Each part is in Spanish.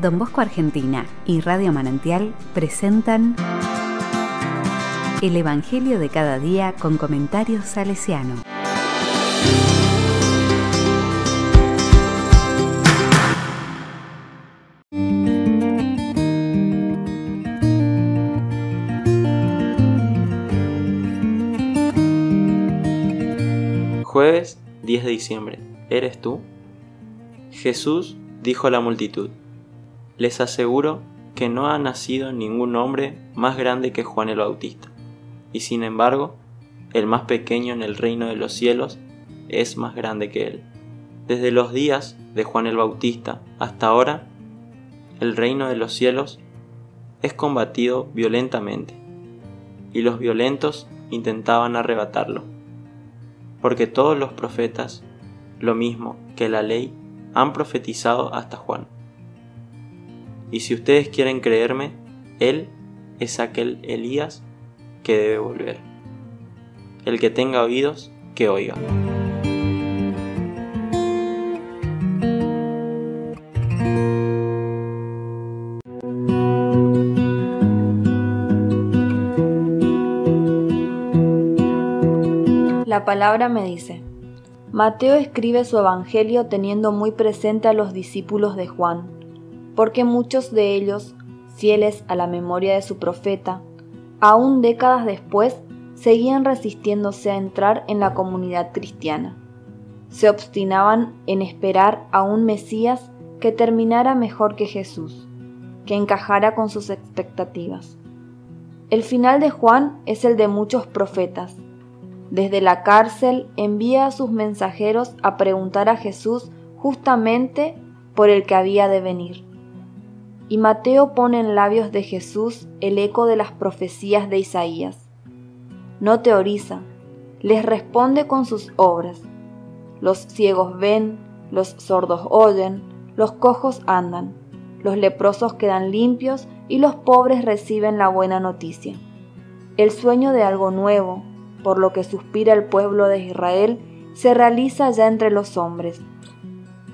Don Bosco Argentina y Radio Manantial presentan El Evangelio de cada día con comentarios salesiano. Jueves 10 de diciembre. ¿Eres tú? Jesús dijo a la multitud, Les aseguro que no ha nacido ningún hombre más grande que Juan el Bautista, y sin embargo, el más pequeño en el reino de los cielos es más grande que él. Desde los días de Juan el Bautista hasta ahora, el reino de los cielos es combatido violentamente, y los violentos intentaban arrebatarlo porque todos los profetas, lo mismo que la ley, han profetizado hasta Juan. Y si ustedes quieren creerme, Él es aquel Elías que debe volver. El que tenga oídos, que oiga. La palabra me dice. Mateo escribe su Evangelio teniendo muy presente a los discípulos de Juan, porque muchos de ellos, fieles a la memoria de su profeta, aún décadas después, seguían resistiéndose a entrar en la comunidad cristiana. Se obstinaban en esperar a un Mesías que terminara mejor que Jesús, que encajara con sus expectativas. El final de Juan es el de muchos profetas, desde la cárcel envía a sus mensajeros a preguntar a Jesús justamente por el que había de venir. Y Mateo pone en labios de Jesús el eco de las profecías de Isaías. No teoriza, les responde con sus obras. Los ciegos ven, los sordos oyen, los cojos andan, los leprosos quedan limpios y los pobres reciben la buena noticia. El sueño de algo nuevo, por lo que suspira el pueblo de Israel, se realiza ya entre los hombres.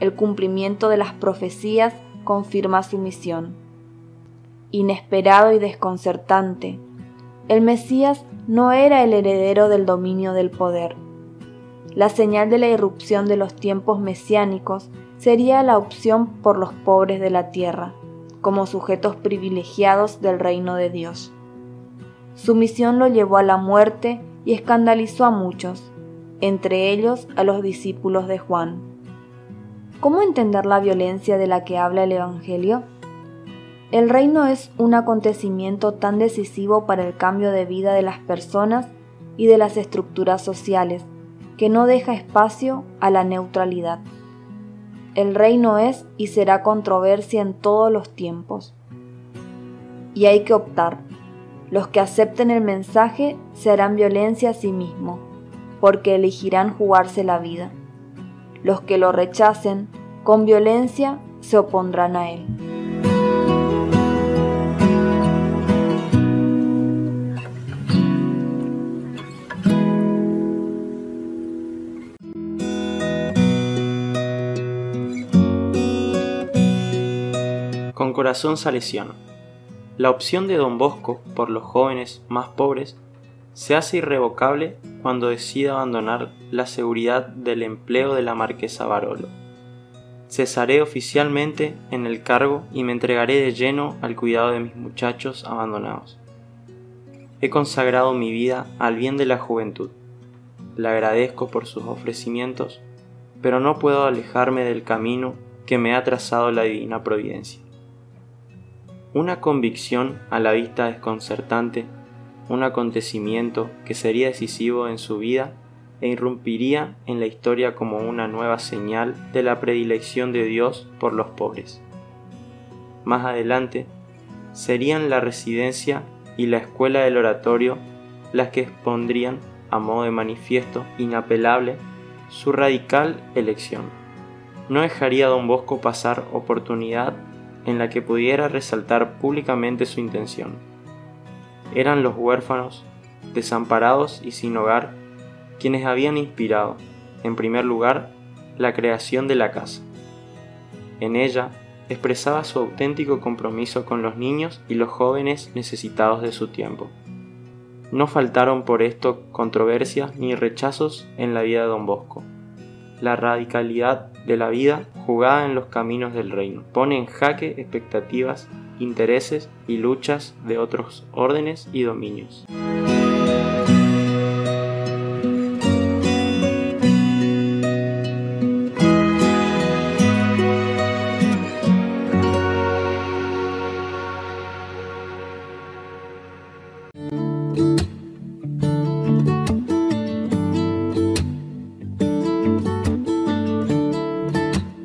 El cumplimiento de las profecías confirma su misión. Inesperado y desconcertante, el Mesías no era el heredero del dominio del poder. La señal de la irrupción de los tiempos mesiánicos sería la opción por los pobres de la tierra, como sujetos privilegiados del reino de Dios. Su misión lo llevó a la muerte y escandalizó a muchos, entre ellos a los discípulos de Juan. ¿Cómo entender la violencia de la que habla el Evangelio? El reino es un acontecimiento tan decisivo para el cambio de vida de las personas y de las estructuras sociales, que no deja espacio a la neutralidad. El reino es y será controversia en todos los tiempos. Y hay que optar los que acepten el mensaje se harán violencia a sí mismos, porque elegirán jugarse la vida. Los que lo rechacen, con violencia, se opondrán a él. Con corazón salesiano. La opción de Don Bosco por los jóvenes más pobres se hace irrevocable cuando decide abandonar la seguridad del empleo de la marquesa Barolo. Cesaré oficialmente en el cargo y me entregaré de lleno al cuidado de mis muchachos abandonados. He consagrado mi vida al bien de la juventud. Le agradezco por sus ofrecimientos, pero no puedo alejarme del camino que me ha trazado la divina providencia. Una convicción a la vista desconcertante, un acontecimiento que sería decisivo en su vida e irrumpiría en la historia como una nueva señal de la predilección de Dios por los pobres. Más adelante, serían la residencia y la escuela del oratorio las que expondrían, a modo de manifiesto inapelable, su radical elección. No dejaría don Bosco pasar oportunidad en la que pudiera resaltar públicamente su intención. Eran los huérfanos, desamparados y sin hogar, quienes habían inspirado, en primer lugar, la creación de la casa. En ella, expresaba su auténtico compromiso con los niños y los jóvenes necesitados de su tiempo. No faltaron por esto controversias ni rechazos en la vida de don Bosco. La radicalidad de la vida jugada en los caminos del reino pone en jaque expectativas, intereses y luchas de otros órdenes y dominios.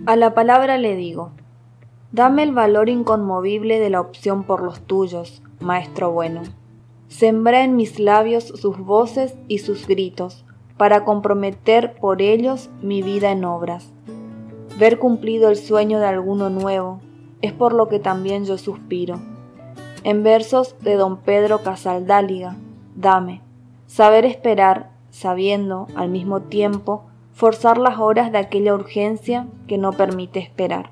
A la palabra le digo, dame el valor inconmovible de la opción por los tuyos, Maestro bueno. Sembré en mis labios sus voces y sus gritos, para comprometer por ellos mi vida en obras. Ver cumplido el sueño de alguno nuevo, es por lo que también yo suspiro. En versos de don Pedro Casaldáliga, dame, saber esperar, sabiendo al mismo tiempo forzar las horas de aquella urgencia que no permite esperar.